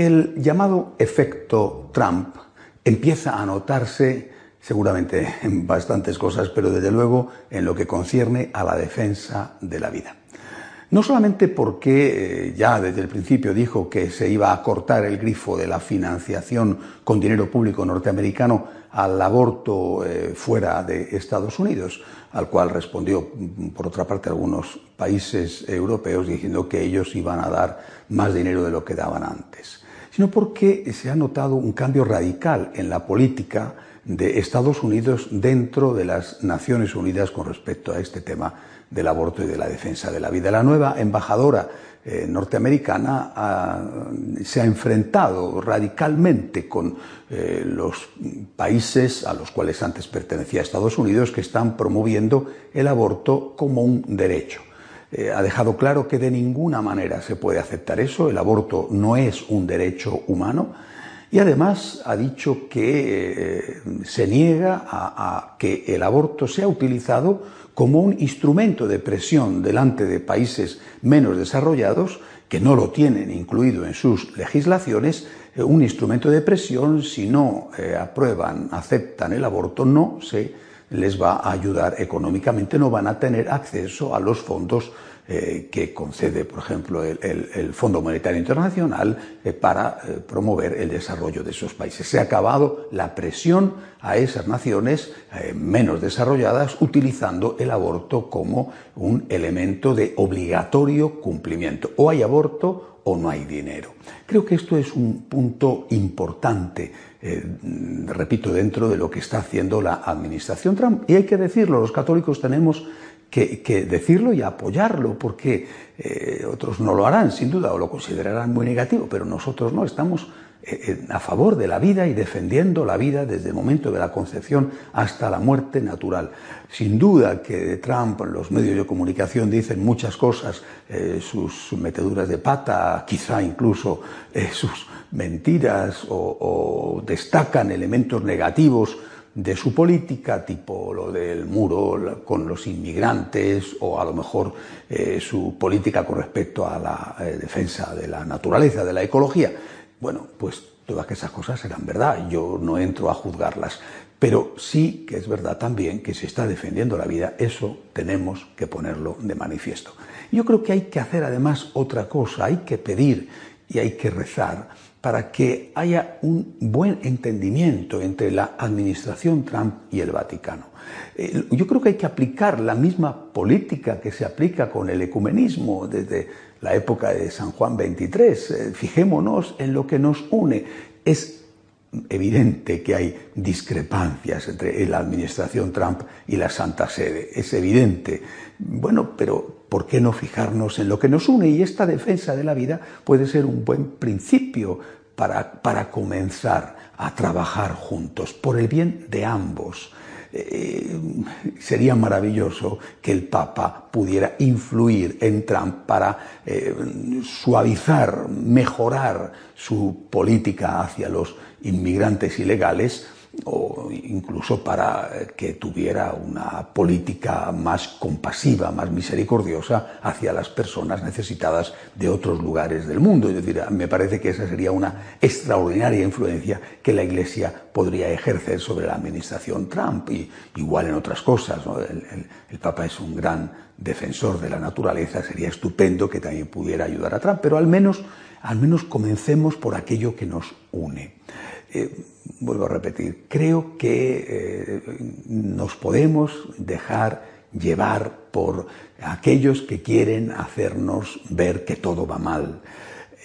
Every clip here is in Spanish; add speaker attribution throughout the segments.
Speaker 1: El llamado efecto Trump empieza a notarse seguramente en bastantes cosas, pero desde luego en lo que concierne a la defensa de la vida. No solamente porque eh, ya desde el principio dijo que se iba a cortar el grifo de la financiación con dinero público norteamericano al aborto eh, fuera de Estados Unidos, al cual respondió, por otra parte, algunos países europeos diciendo que ellos iban a dar más dinero de lo que daban antes, sino porque se ha notado un cambio radical en la política de Estados Unidos dentro de las Naciones Unidas con respecto a este tema del aborto y de la defensa de la vida. La nueva embajadora eh, norteamericana se ha enfrentado radicalmente con eh, los países a los cuales antes pertenecía Estados Unidos que están promoviendo el aborto como un derecho. Eh, ha dejado claro que de ninguna manera se puede aceptar eso, el aborto no es un derecho humano. Y además ha dicho que se niega a que el aborto sea utilizado como un instrumento de presión delante de países menos desarrollados que no lo tienen incluido en sus legislaciones, eh, un instrumento de presión, si no eh, aprueban, aceptan el aborto, no se les va a ayudar económicamente, no van a tener acceso a los fondos eh, que concede, por ejemplo, el, Fondo Monetario Internacional eh, para eh, promover el desarrollo de esos países. Se ha acabado la presión a esas naciones menos desarrolladas utilizando el aborto como un elemento de obligatorio cumplimiento. O hay aborto o no hay dinero. Creo que esto es un punto importante, repito, dentro de lo que está haciendo la administración Trump. Y hay que decirlo, los católicos tenemos que, decirlo y apoyarlo, porque eh, otros no lo harán, sin duda, o lo considerarán muy negativo, pero nosotros no, estamos eh, a favor de la vida y defendiendo la vida desde el momento de la concepción hasta la muerte natural. Sin duda que Trump los medios de comunicación dicen muchas cosas, eh, sus meteduras de pata, quizá incluso sus mentiras o destacan elementos negativos de su política, tipo lo del muro con los inmigrantes o a lo mejor eh, su política con respecto a la eh, defensa de la naturaleza, de la ecología. Bueno, pues todas esas cosas serán verdad, yo no entro a juzgarlas, pero sí que es verdad también que se está defendiendo la vida, eso tenemos que ponerlo de manifiesto. Yo creo que hay que hacer además otra cosa, hay que pedir y hay que rezar para que haya un buen entendimiento entre la administración Trump y el Vaticano. Eh, yo creo que hay que aplicar la misma política que se aplica con el ecumenismo desde la época de San Juan XXIII. Eh, fijémonos en lo que nos une. Es evidente que hay discrepancias entre la administración Trump y la Santa Sede. Es evidente. Bueno, pero ¿por qué no fijarnos en lo que nos une? Y esta defensa de la vida puede ser un buen principio para, para comenzar a trabajar juntos por el bien de ambos. Eh, sería maravilloso que el Papa pudiera influir en Trump para eh, suavizar, mejorar su política hacia los inmigrantes ilegales o incluso para que tuviera una política más compasiva, más misericordiosa hacia las personas necesitadas de otros lugares del mundo. Es decir, me parece que esa sería una extraordinaria influencia que la Iglesia podría ejercer sobre la administración Trump, y igual en otras cosas. El, Papa es un gran defensor de la naturaleza, sería estupendo que también pudiera ayudar a Trump, pero al menos, al menos comencemos por aquello que nos une. Eh, vuelvo a repetir, creo que eh, nos podemos dejar llevar por aquellos que quieren hacernos ver que todo va mal.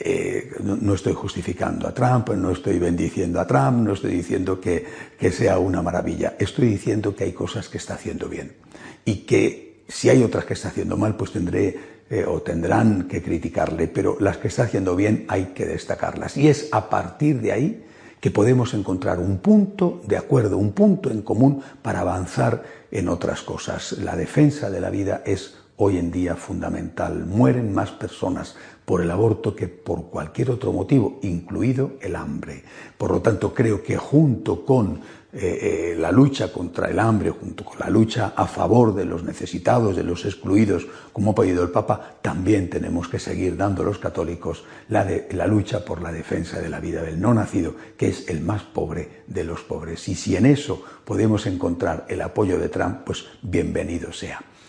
Speaker 1: Eh, no, estoy justificando a Trump, no estoy bendiciendo a Trump, no estoy diciendo que, que sea una maravilla, estoy diciendo que hay cosas que está haciendo bien y que si hay otras que está haciendo mal, pues tendré o tendrán que criticarle, pero las que está haciendo bien hay que destacarlas. Y es a partir de ahí que podemos encontrar un punto de acuerdo, un punto en común para avanzar en otras cosas. La defensa de la vida es hoy en día fundamental. Mueren más personas por el aborto que por cualquier otro motivo, incluido el hambre. Por lo tanto, creo que junto con eh, eh, la lucha contra el hambre, junto con la lucha a favor de los necesitados, de los excluidos, como ha pedido el Papa, también tenemos que seguir dando a los católicos la, la lucha por la defensa de la vida del no nacido, que es el más pobre de los pobres. Y si en eso podemos encontrar el apoyo de Trump, pues bienvenido sea.